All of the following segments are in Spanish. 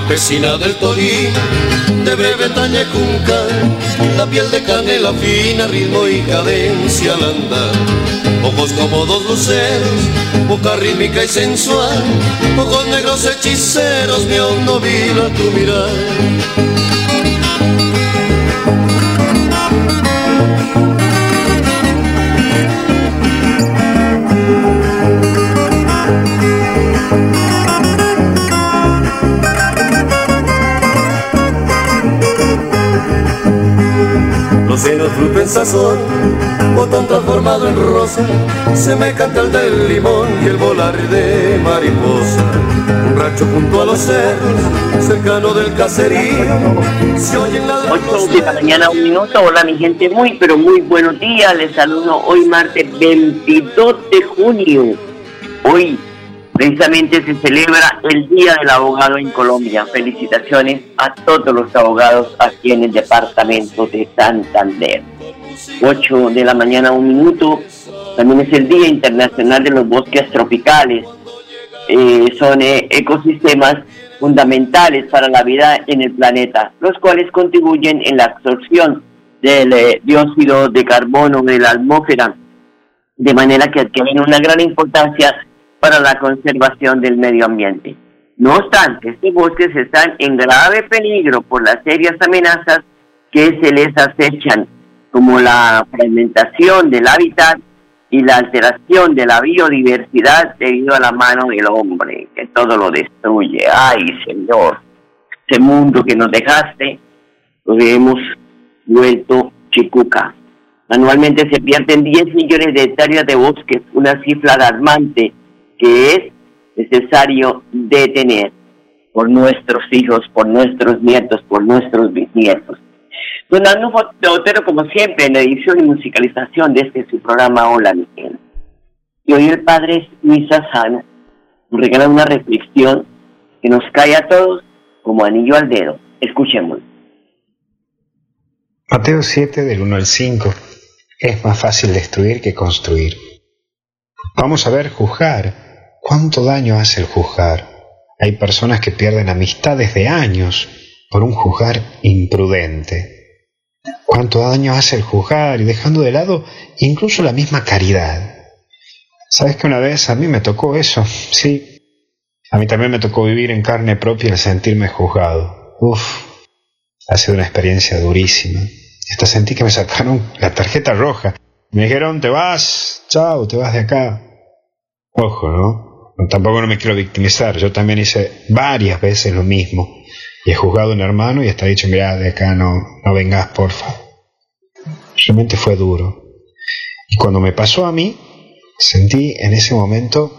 Campesina del Torí, de Bretaña Cunca, la piel de canela fina, ritmo y cadencia al andar. Ojos como dos luceros, boca rítmica y sensual, ojos negros hechiceros, mi hondo vila tu mirar. Senos fruto en sazón, botón transformado en rosa, se me canta el del limón y el volar de mariposa. Un rancho junto a los cerros, cercano del caserío, se oyen las 8 de la mañana, un minuto. Hola, mi gente, muy, pero muy buenos días. Les saludo hoy, martes 22 de junio. Hoy Precisamente se celebra el Día del Abogado en Colombia. Felicitaciones a todos los abogados aquí en el departamento de Santander. 8 de la mañana, un minuto. También es el Día Internacional de los Bosques Tropicales. Eh, son eh, ecosistemas fundamentales para la vida en el planeta, los cuales contribuyen en la absorción del eh, dióxido de carbono de la atmósfera, de manera que adquieren una gran importancia para la conservación del medio ambiente. No obstante, estos bosques están en grave peligro por las serias amenazas que se les acechan, como la fragmentación del hábitat y la alteración de la biodiversidad debido a la mano del hombre, que todo lo destruye. Ay, Señor, ese mundo que nos dejaste, lo hemos vuelto chicuca. Anualmente se pierden 10 millones de hectáreas de bosques, una cifra alarmante que es necesario detener por nuestros hijos, por nuestros nietos, por nuestros bisnietos. Don Arnulfo Otero, como siempre, en edición y musicalización de este su programa Hola Miguel. Y hoy el Padre Luis Sana nos regala una reflexión que nos cae a todos como anillo al dedo. Escuchemos. Mateo 7 del 1 al 5. Es más fácil destruir que construir. Vamos a ver juzgar ¿Cuánto daño hace el juzgar? Hay personas que pierden amistades de años por un juzgar imprudente. ¿Cuánto daño hace el juzgar y dejando de lado incluso la misma caridad? ¿Sabes que una vez a mí me tocó eso? Sí. A mí también me tocó vivir en carne propia el sentirme juzgado. Uf, ha sido una experiencia durísima. Hasta sentí que me sacaron la tarjeta roja. Me dijeron, te vas, chao, te vas de acá. Ojo, ¿no? Tampoco no me quiero victimizar, yo también hice varias veces lo mismo. Y he juzgado a un hermano y está dicho, mira, de acá no, no vengas, porfa. Realmente fue duro. Y cuando me pasó a mí, sentí en ese momento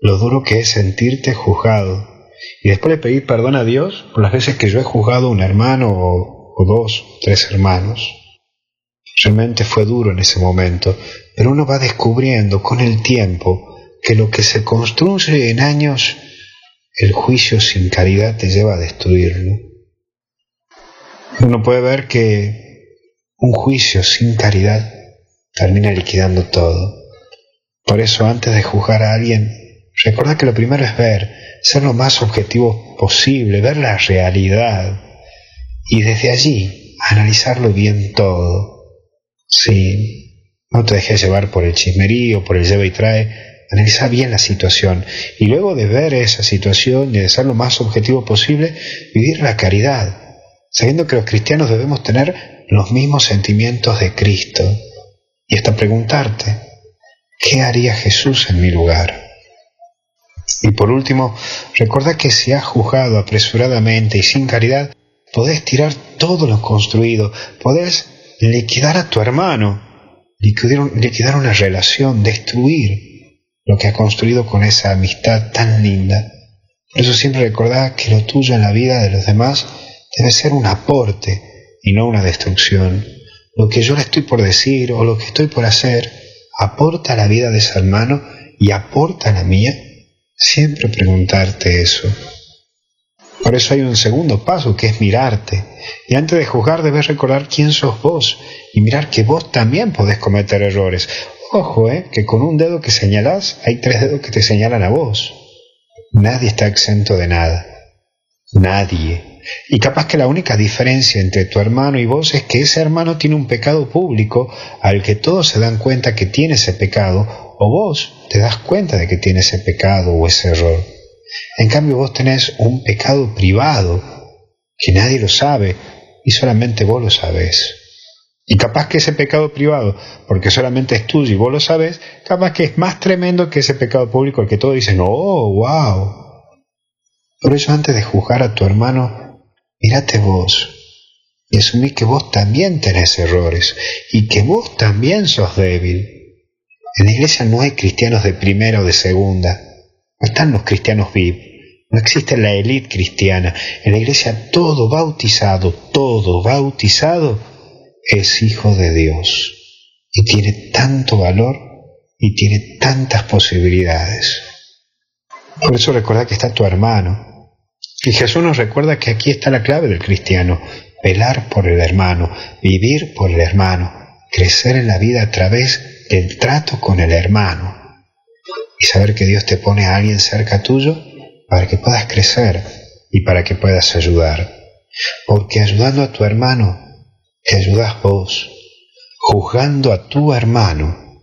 lo duro que es sentirte juzgado. Y después le pedí perdón a Dios por las veces que yo he juzgado a un hermano o, o dos, tres hermanos. Realmente fue duro en ese momento, pero uno va descubriendo con el tiempo que lo que se construye en años, el juicio sin caridad te lleva a destruirlo. Uno puede ver que un juicio sin caridad termina liquidando todo. Por eso antes de juzgar a alguien, recuerda que lo primero es ver, ser lo más objetivo posible, ver la realidad y desde allí analizarlo bien todo. Sí, no te dejes llevar por el chismerío, por el lleva y trae, analizar bien la situación y luego de ver esa situación y de ser lo más objetivo posible, vivir la caridad, sabiendo que los cristianos debemos tener los mismos sentimientos de Cristo y hasta preguntarte, ¿qué haría Jesús en mi lugar? Y por último, recuerda que si has juzgado apresuradamente y sin caridad, podés tirar todo lo construido, podés liquidar a tu hermano, liquidar una relación, destruir lo que ha construido con esa amistad tan linda. Por eso siempre recordá que lo tuyo en la vida de los demás debe ser un aporte y no una destrucción. Lo que yo le estoy por decir o lo que estoy por hacer aporta a la vida de ese hermano y aporta a la mía. Siempre preguntarte eso. Por eso hay un segundo paso que es mirarte. Y antes de juzgar debes recordar quién sos vos y mirar que vos también podés cometer errores. Ojo, eh, que con un dedo que señalás hay tres dedos que te señalan a vos. Nadie está exento de nada. Nadie. Y capaz que la única diferencia entre tu hermano y vos es que ese hermano tiene un pecado público al que todos se dan cuenta que tiene ese pecado, o vos te das cuenta de que tiene ese pecado o ese error. En cambio vos tenés un pecado privado que nadie lo sabe y solamente vos lo sabés. Y capaz que ese pecado privado, porque solamente es tuyo y vos lo sabés, capaz que es más tremendo que ese pecado público al que todos dicen, oh, wow. Por eso antes de juzgar a tu hermano, mírate vos y asumí que vos también tenés errores y que vos también sos débil. En la iglesia no hay cristianos de primera o de segunda. No están los cristianos VIP. No existe la élite cristiana. En la iglesia todo bautizado, todo bautizado es hijo de Dios. Y tiene tanto valor y tiene tantas posibilidades. Por eso recuerda que está tu hermano. Y Jesús nos recuerda que aquí está la clave del cristiano. Velar por el hermano, vivir por el hermano, crecer en la vida a través del trato con el hermano y saber que Dios te pone a alguien cerca tuyo para que puedas crecer y para que puedas ayudar. Porque ayudando a tu hermano, te ayudas vos. Juzgando a tu hermano,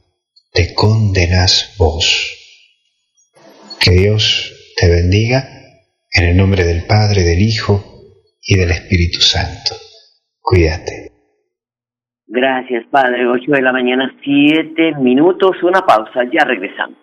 te condenas vos. Que Dios te bendiga en el nombre del Padre, del Hijo y del Espíritu Santo. Cuídate. Gracias, Padre. 8 de la mañana, 7 minutos, una pausa, ya regresamos.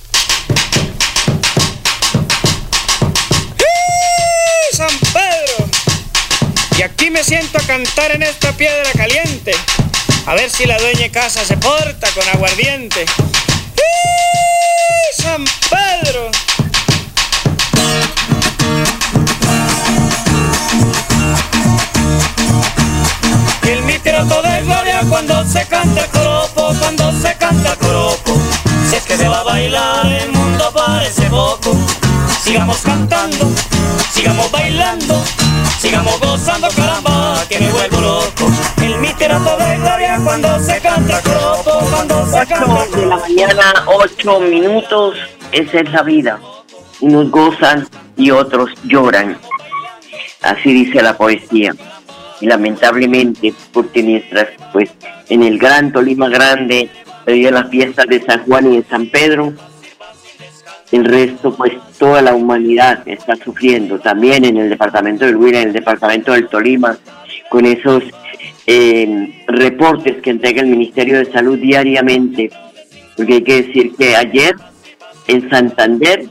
Siento a cantar en esta piedra caliente. A ver si la dueña casa se porta con aguardiente. ¡Sí, San Pedro! El mitro de gloria cuando se canta coropo, cuando se canta coropo. Si es que se va a bailar, el mundo parece poco. Sigamos cantando, sigamos bailando, sigamos gozando, caramba, que me vuelvo loco. El miterato de gloria cuando se canta cuando se canta de la mañana, 8 minutos, esa es la vida. Unos gozan y otros lloran. Así dice la poesía. Y lamentablemente, porque mientras pues en el Gran Tolima Grande se las fiestas de San Juan y de San Pedro, el resto, pues toda la humanidad está sufriendo, también en el departamento del Huila, en el departamento del Tolima, con esos eh, reportes que entrega el Ministerio de Salud diariamente. Porque hay que decir que ayer en Santander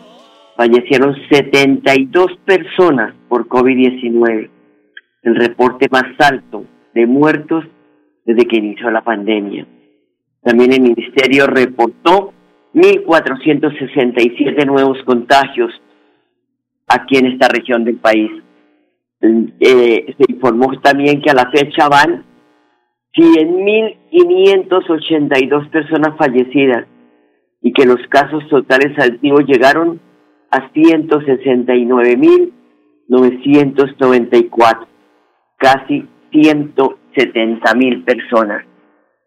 fallecieron 72 personas por COVID-19, el reporte más alto de muertos desde que inició la pandemia. También el Ministerio reportó 1.467 nuevos contagios aquí en esta región del país. Eh, se informó también que a la fecha van 100.582 personas fallecidas y que los casos totales activos llegaron a 169.994, casi 170.000 personas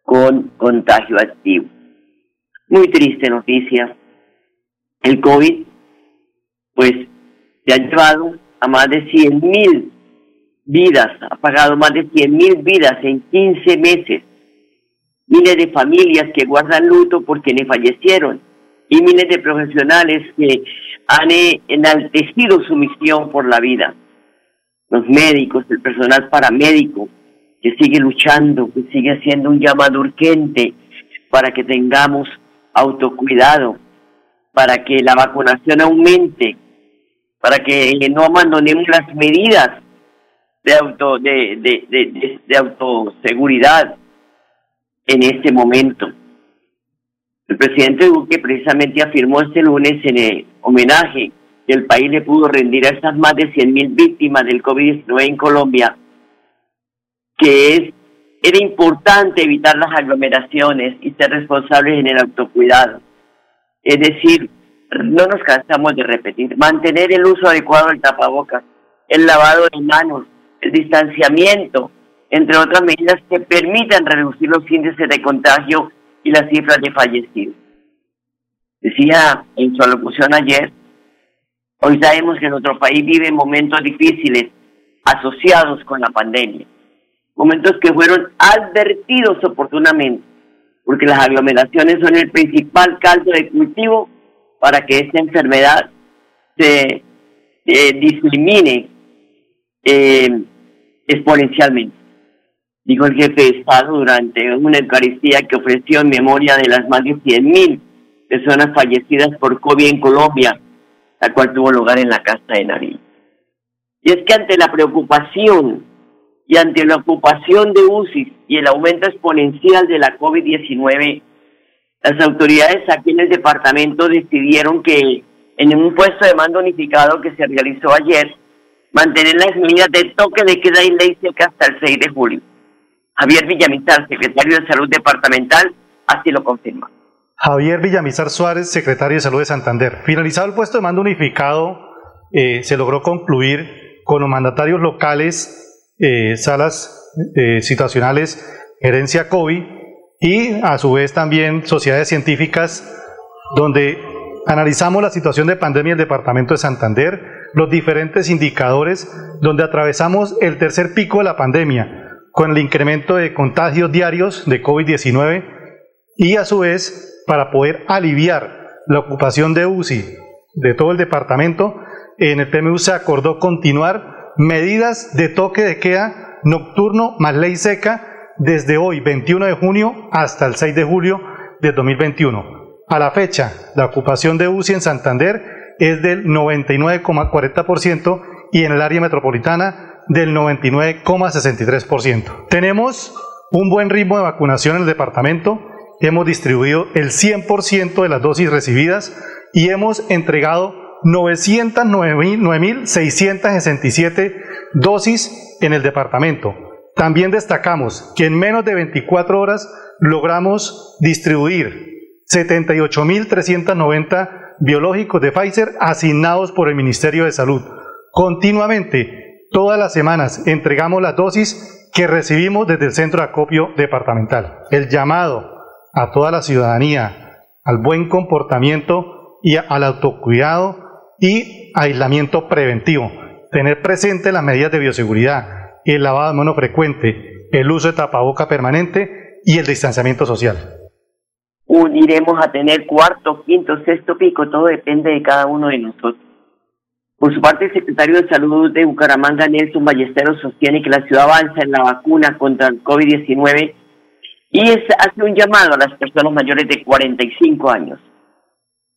con contagio activo. Muy triste noticia. El COVID, pues, se ha llevado a más de 100 mil vidas, ha pagado más de 100 mil vidas en 15 meses. Miles de familias que guardan luto por quienes fallecieron y miles de profesionales que han eh, enaltecido su misión por la vida. Los médicos, el personal paramédico, que sigue luchando, que sigue haciendo un llamado urgente para que tengamos autocuidado, para que la vacunación aumente, para que no abandonemos las medidas de auto de, de, de, autoseguridad en este momento. El presidente Duque precisamente afirmó este lunes en el homenaje que el país le pudo rendir a estas más de 100.000 víctimas del COVID-19 en Colombia, que es era importante evitar las aglomeraciones y ser responsables en el autocuidado. Es decir, no nos cansamos de repetir, mantener el uso adecuado del tapabocas, el lavado de manos, el distanciamiento, entre otras medidas que permitan reducir los índices de contagio y las cifras de fallecidos. Decía en su alocución ayer, hoy sabemos que nuestro país vive momentos difíciles asociados con la pandemia momentos que fueron advertidos oportunamente, porque las aglomeraciones son el principal caldo de cultivo para que esta enfermedad se eh, discrimine eh, exponencialmente. Dijo el jefe de Estado durante una Eucaristía que ofreció en memoria de las más de 100.000 personas fallecidas por COVID en Colombia, la cual tuvo lugar en la Casa de Nariz. Y es que ante la preocupación y ante la ocupación de UCI y el aumento exponencial de la COVID-19, las autoridades aquí en el departamento decidieron que en un puesto de mando unificado que se realizó ayer, mantener las medidas de toque de queda y ley seca hasta el 6 de julio. Javier Villamizar, secretario de Salud Departamental, así lo confirma. Javier Villamizar Suárez, secretario de Salud de Santander. Finalizado el puesto de mando unificado, eh, se logró concluir con los mandatarios locales eh, salas eh, situacionales, gerencia COVID y a su vez también sociedades científicas donde analizamos la situación de pandemia en el departamento de Santander, los diferentes indicadores donde atravesamos el tercer pico de la pandemia con el incremento de contagios diarios de COVID-19 y a su vez para poder aliviar la ocupación de UCI de todo el departamento, en el PMU se acordó continuar medidas de toque de queda nocturno más ley seca desde hoy, 21 de junio, hasta el 6 de julio de 2021. A la fecha, la ocupación de UCI en Santander es del 99,40% y en el área metropolitana del 99,63%. Tenemos un buen ritmo de vacunación en el departamento, hemos distribuido el 100% de las dosis recibidas y hemos entregado 909.667 dosis en el departamento. También destacamos que en menos de 24 horas logramos distribuir 78.390 biológicos de Pfizer asignados por el Ministerio de Salud. Continuamente, todas las semanas, entregamos las dosis que recibimos desde el centro de acopio departamental. El llamado a toda la ciudadanía al buen comportamiento y al autocuidado y aislamiento preventivo. Tener presente las medidas de bioseguridad, el lavado de mano frecuente, el uso de tapaboca permanente y el distanciamiento social. Uniremos a tener cuarto, quinto, sexto pico, todo depende de cada uno de nosotros. Por su parte, el secretario de Salud de Bucaramanga, Nelson Ballesteros, sostiene que la ciudad avanza en la vacuna contra el COVID-19 y hace un llamado a las personas mayores de 45 años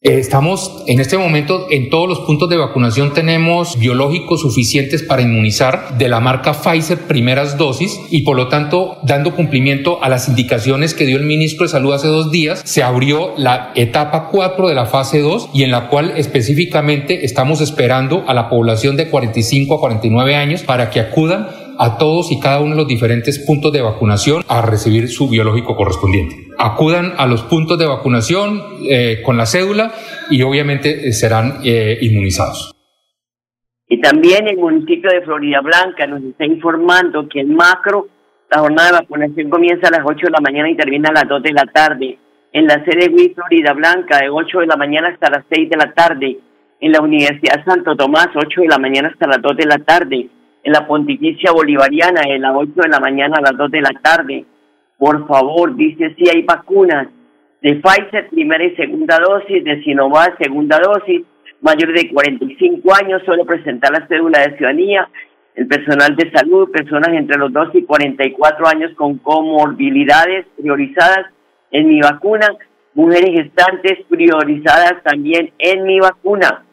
estamos en este momento en todos los puntos de vacunación tenemos biológicos suficientes para inmunizar de la marca Pfizer primeras dosis y por lo tanto dando cumplimiento a las indicaciones que dio el ministro de Salud hace dos días se abrió la etapa 4 de la fase 2 y en la cual específicamente estamos esperando a la población de 45 a 49 años para que acudan a todos y cada uno de los diferentes puntos de vacunación a recibir su biológico correspondiente. Acudan a los puntos de vacunación eh, con la cédula y obviamente eh, serán eh, inmunizados. Y también el municipio de Florida Blanca nos está informando que en macro la jornada de vacunación comienza a las 8 de la mañana y termina a las 2 de la tarde. En la sede de Florida Blanca, de 8 de la mañana hasta las 6 de la tarde. En la Universidad Santo Tomás, 8 de la mañana hasta las 2 de la tarde en la Pontificia Bolivariana en las 8 de la mañana a las 2 de la tarde. Por favor, dice si hay vacunas de Pfizer, primera y segunda dosis, de Sinovac, segunda dosis, mayores de 45 años, solo presentar la cédula de ciudadanía, el personal de salud, personas entre los 2 y 44 años con comorbilidades priorizadas en mi vacuna, mujeres gestantes priorizadas también en mi vacuna.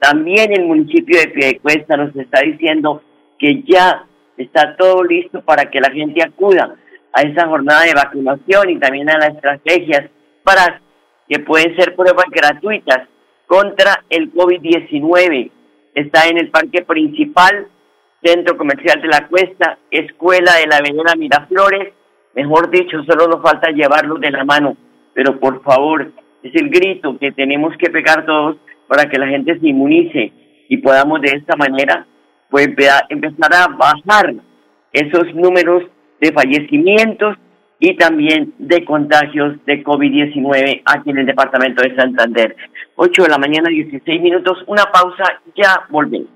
También el municipio de Piedecuesta nos está diciendo que ya está todo listo para que la gente acuda a esa jornada de vacunación y también a las estrategias para que pueden ser pruebas gratuitas contra el COVID-19. Está en el parque principal, Centro Comercial de la Cuesta, Escuela de la Avenida Miraflores. Mejor dicho, solo nos falta llevarlos de la mano. Pero por favor, es el grito que tenemos que pegar todos para que la gente se inmunice y podamos de esta manera pues empezar a bajar esos números de fallecimientos y también de contagios de COVID-19 aquí en el departamento de Santander. 8 de la mañana, 16 minutos, una pausa, ya volvemos.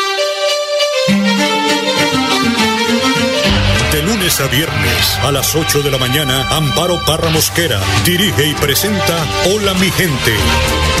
lunes a viernes a las 8 de la mañana, Amparo Parra Mosquera dirige y presenta Hola mi gente.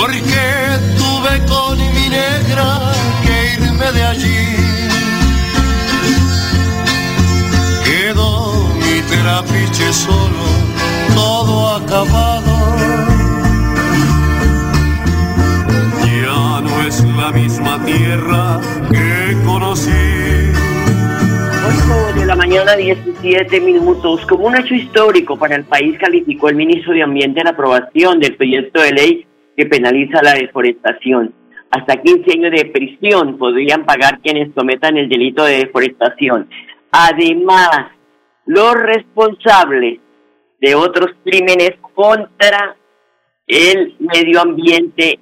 porque tuve con mi negra que irme de allí. Quedó mi terapiche solo, todo acabado. Ya no es la misma tierra que conocí. 8 de la mañana, 17 minutos. Como un hecho histórico para el país, calificó el ministro de Ambiente la aprobación del proyecto de ley que penaliza la deforestación. Hasta 15 años de prisión podrían pagar quienes cometan el delito de deforestación. Además, los responsables de otros crímenes contra el medio ambiente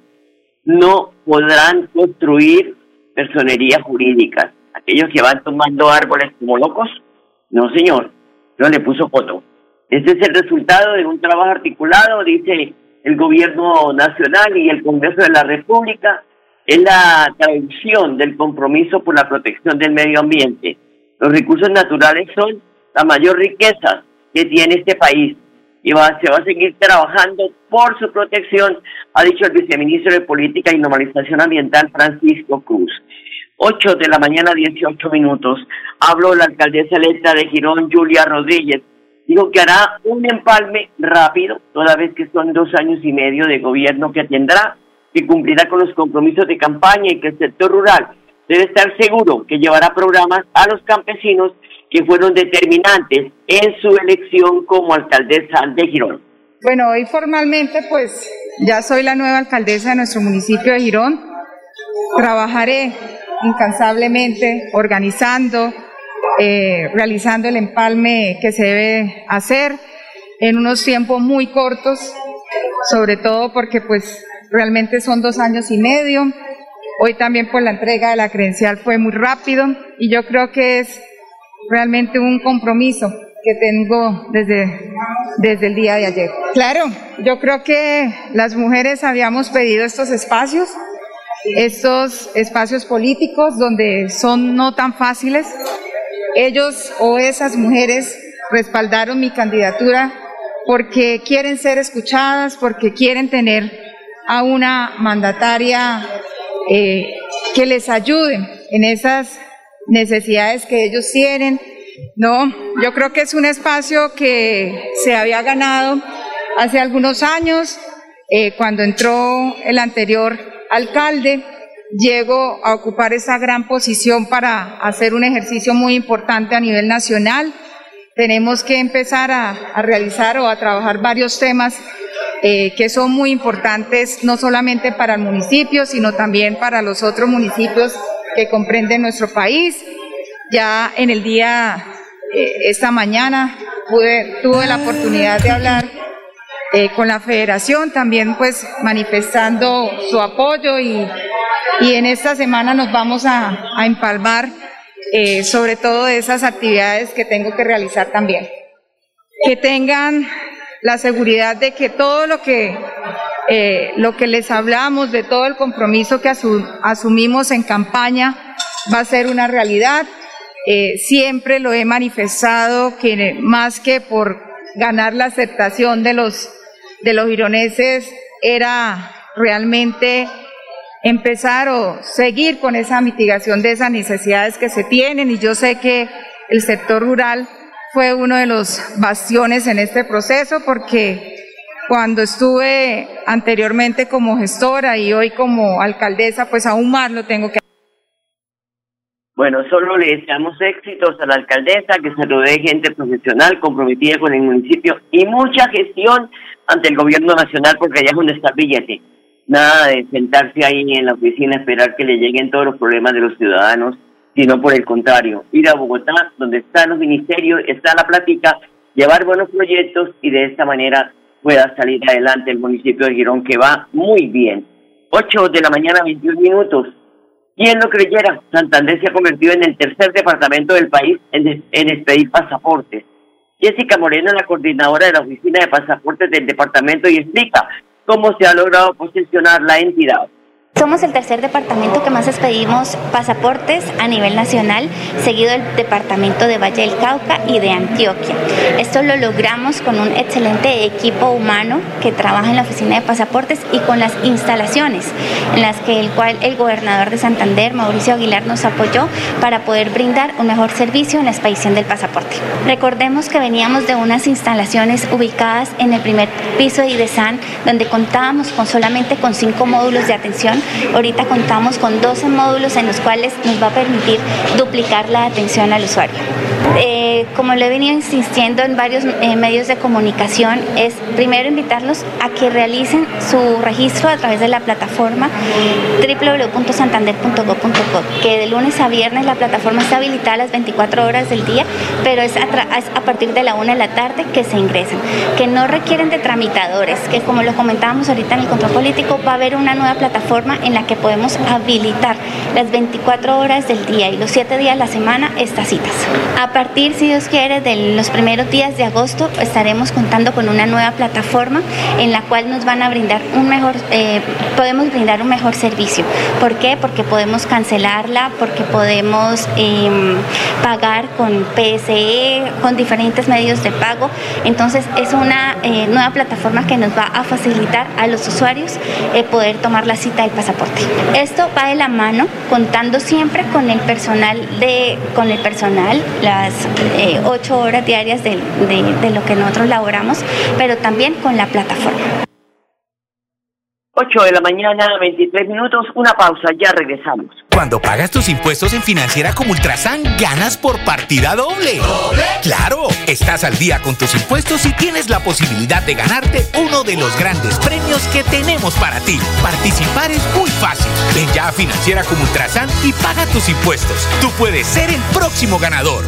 no podrán construir personería jurídica. Aquellos que van tomando árboles como locos, no señor, no le puso foto. Este es el resultado de un trabajo articulado, dice el gobierno nacional y el Congreso de la República es la traducción del compromiso por la protección del medio ambiente. Los recursos naturales son la mayor riqueza que tiene este país y va, se va a seguir trabajando por su protección, ha dicho el viceministro de Política y Normalización Ambiental Francisco Cruz. 8 de la mañana, 18 minutos. Habló la alcaldesa electa de Girón, Julia Rodríguez, dijo que hará un empalme rápido, toda vez que son dos años y medio de gobierno que tendrá, que cumplirá con los compromisos de campaña y que el sector rural debe estar seguro que llevará programas a los campesinos que fueron determinantes en su elección como alcaldesa de Girón. Bueno, hoy formalmente pues ya soy la nueva alcaldesa de nuestro municipio de Girón. Trabajaré incansablemente organizando, eh, realizando el empalme que se debe hacer en unos tiempos muy cortos, sobre todo porque pues realmente son dos años y medio. Hoy también pues la entrega de la credencial fue muy rápido y yo creo que es realmente un compromiso que tengo desde, desde el día de ayer. Claro, yo creo que las mujeres habíamos pedido estos espacios, estos espacios políticos donde son no tan fáciles, ellos o esas mujeres respaldaron mi candidatura porque quieren ser escuchadas, porque quieren tener a una mandataria eh, que les ayude en esas necesidades que ellos tienen. No, yo creo que es un espacio que se había ganado hace algunos años, eh, cuando entró el anterior alcalde llego a ocupar esa gran posición para hacer un ejercicio muy importante a nivel nacional. Tenemos que empezar a, realizar o a trabajar varios temas eh, que son muy importantes no solamente para el municipio, sino también para los otros municipios que comprenden nuestro país. Ya en el día, eh, esta mañana, tuve la oportunidad de hablar eh, con la federación, también pues manifestando su apoyo y, y en esta semana nos vamos a, a empalmar eh, sobre todo esas actividades que tengo que realizar también. Que tengan la seguridad de que todo lo que, eh, lo que les hablamos, de todo el compromiso que asumimos en campaña, va a ser una realidad. Eh, siempre lo he manifestado que más que por ganar la aceptación de los, de los ironeses, era realmente empezar o seguir con esa mitigación de esas necesidades que se tienen y yo sé que el sector rural fue uno de los bastiones en este proceso porque cuando estuve anteriormente como gestora y hoy como alcaldesa, pues aún más lo tengo que bueno, solo le deseamos éxitos a la alcaldesa, que se rodee gente profesional, comprometida con el municipio y mucha gestión ante el gobierno nacional, porque allá es donde está el billete. Nada de sentarse ahí en la oficina, esperar que le lleguen todos los problemas de los ciudadanos, sino por el contrario, ir a Bogotá, donde están los ministerios, está la plática, llevar buenos proyectos y de esta manera pueda salir adelante el municipio de Girón, que va muy bien. 8 de la mañana, 21 minutos. ¿Quién lo creyera? Santander se ha convertido en el tercer departamento del país en, en expedir pasaportes. Jessica Moreno, la coordinadora de la Oficina de Pasaportes del departamento, y explica cómo se ha logrado posicionar la entidad. Somos el tercer departamento que más expedimos pasaportes a nivel nacional, seguido del departamento de Valle del Cauca y de Antioquia. Esto lo logramos con un excelente equipo humano que trabaja en la oficina de pasaportes y con las instalaciones en las que el cual el gobernador de Santander, Mauricio Aguilar, nos apoyó para poder brindar un mejor servicio en la expedición del pasaporte. Recordemos que veníamos de unas instalaciones ubicadas en el primer piso de IDESAN, donde contábamos con solamente con cinco módulos de atención Ahorita contamos con 12 módulos en los cuales nos va a permitir duplicar la atención al usuario. Eh, como le he venido insistiendo en varios eh, medios de comunicación, es primero invitarlos a que realicen su registro a través de la plataforma www.santander.go.co, que de lunes a viernes la plataforma está habilitada a las 24 horas del día, pero es a, es a partir de la 1 de la tarde que se ingresan, que no requieren de tramitadores, que como lo comentábamos ahorita en el control político, va a haber una nueva plataforma en la que podemos habilitar las 24 horas del día y los 7 días de la semana estas citas. A partir, si Dios quiere, de los primeros días de agosto estaremos contando con una nueva plataforma en la cual nos van a brindar un mejor, eh, podemos brindar un mejor servicio. ¿Por qué? Porque podemos cancelarla, porque podemos em, pagar con PSE, con diferentes medios de pago. Entonces es una eh, nueva plataforma que nos va a facilitar a los usuarios eh, poder tomar la cita del pasaporte. Esto va de la mano contando siempre con el personal de, con el personal, las eh, ocho horas diarias de, de lo que nosotros laboramos, pero también con la plataforma. 8 de la mañana, 23 minutos, una pausa, ya regresamos. Cuando pagas tus impuestos en Financiera como Ultrasan, ganas por partida doble. Claro, estás al día con tus impuestos y tienes la posibilidad de ganarte uno de los grandes premios que tenemos para ti. Participar es muy fácil. Ven ya a Financiera como Ultrasan y paga tus impuestos. Tú puedes ser el próximo ganador.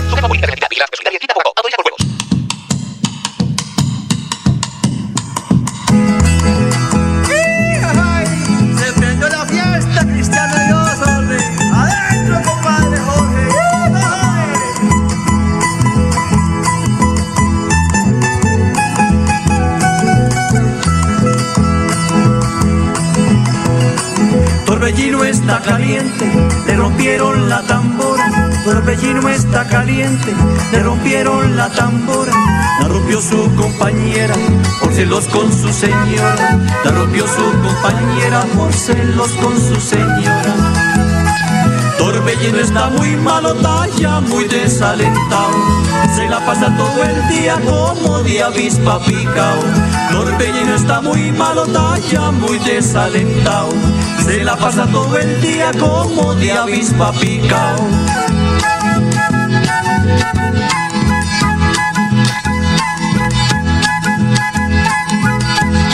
Tambora. La rompió su compañera por celos con su señora. La rompió su compañera por celos con su señora. Torbellino está muy malo, talla, muy desalentado. Se la pasa todo el día como de avispa picao. Torbellino está muy malo, talla, muy desalentado. Se la pasa todo el día como de avispa picao.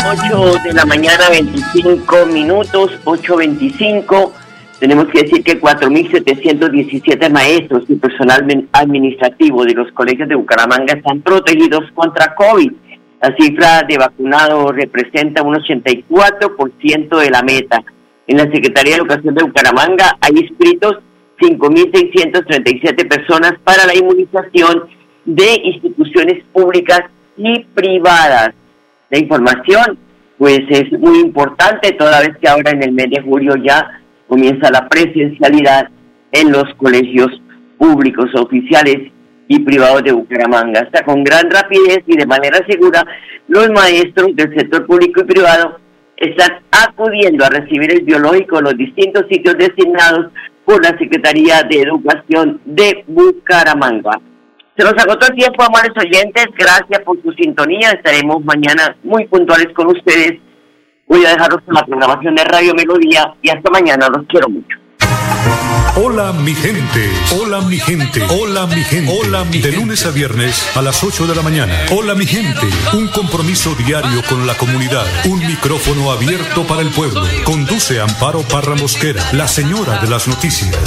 Ocho de la mañana, 25 minutos, 8.25. Tenemos que decir que 4.717 maestros y personal administrativo de los colegios de Bucaramanga están protegidos contra COVID. La cifra de vacunados representa un 84% de la meta. En la Secretaría de Educación de Bucaramanga hay inscritos 5.637 personas para la inmunización de instituciones públicas y privadas. La información, pues, es muy importante, toda vez que ahora en el mes de julio ya comienza la presencialidad en los colegios públicos, oficiales y privados de Bucaramanga. Hasta con gran rapidez y de manera segura, los maestros del sector público y privado están acudiendo a recibir el biológico en los distintos sitios designados por la Secretaría de Educación de Bucaramanga. Se nos agotó el tiempo, amables oyentes. Gracias por su sintonía. Estaremos mañana muy puntuales con ustedes. Voy a dejaros con la programación de Radio Melodía y hasta mañana. Los quiero mucho. Hola mi gente, hola mi gente, hola mi gente, hola mi De lunes a viernes a las 8 de la mañana. Hola mi gente, un compromiso diario con la comunidad, un micrófono abierto para el pueblo. Conduce Amparo Parra Mosquera, la señora de las noticias.